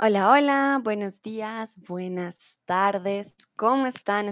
Hola, hola, buenos días, buenas tardes, ¿cómo están?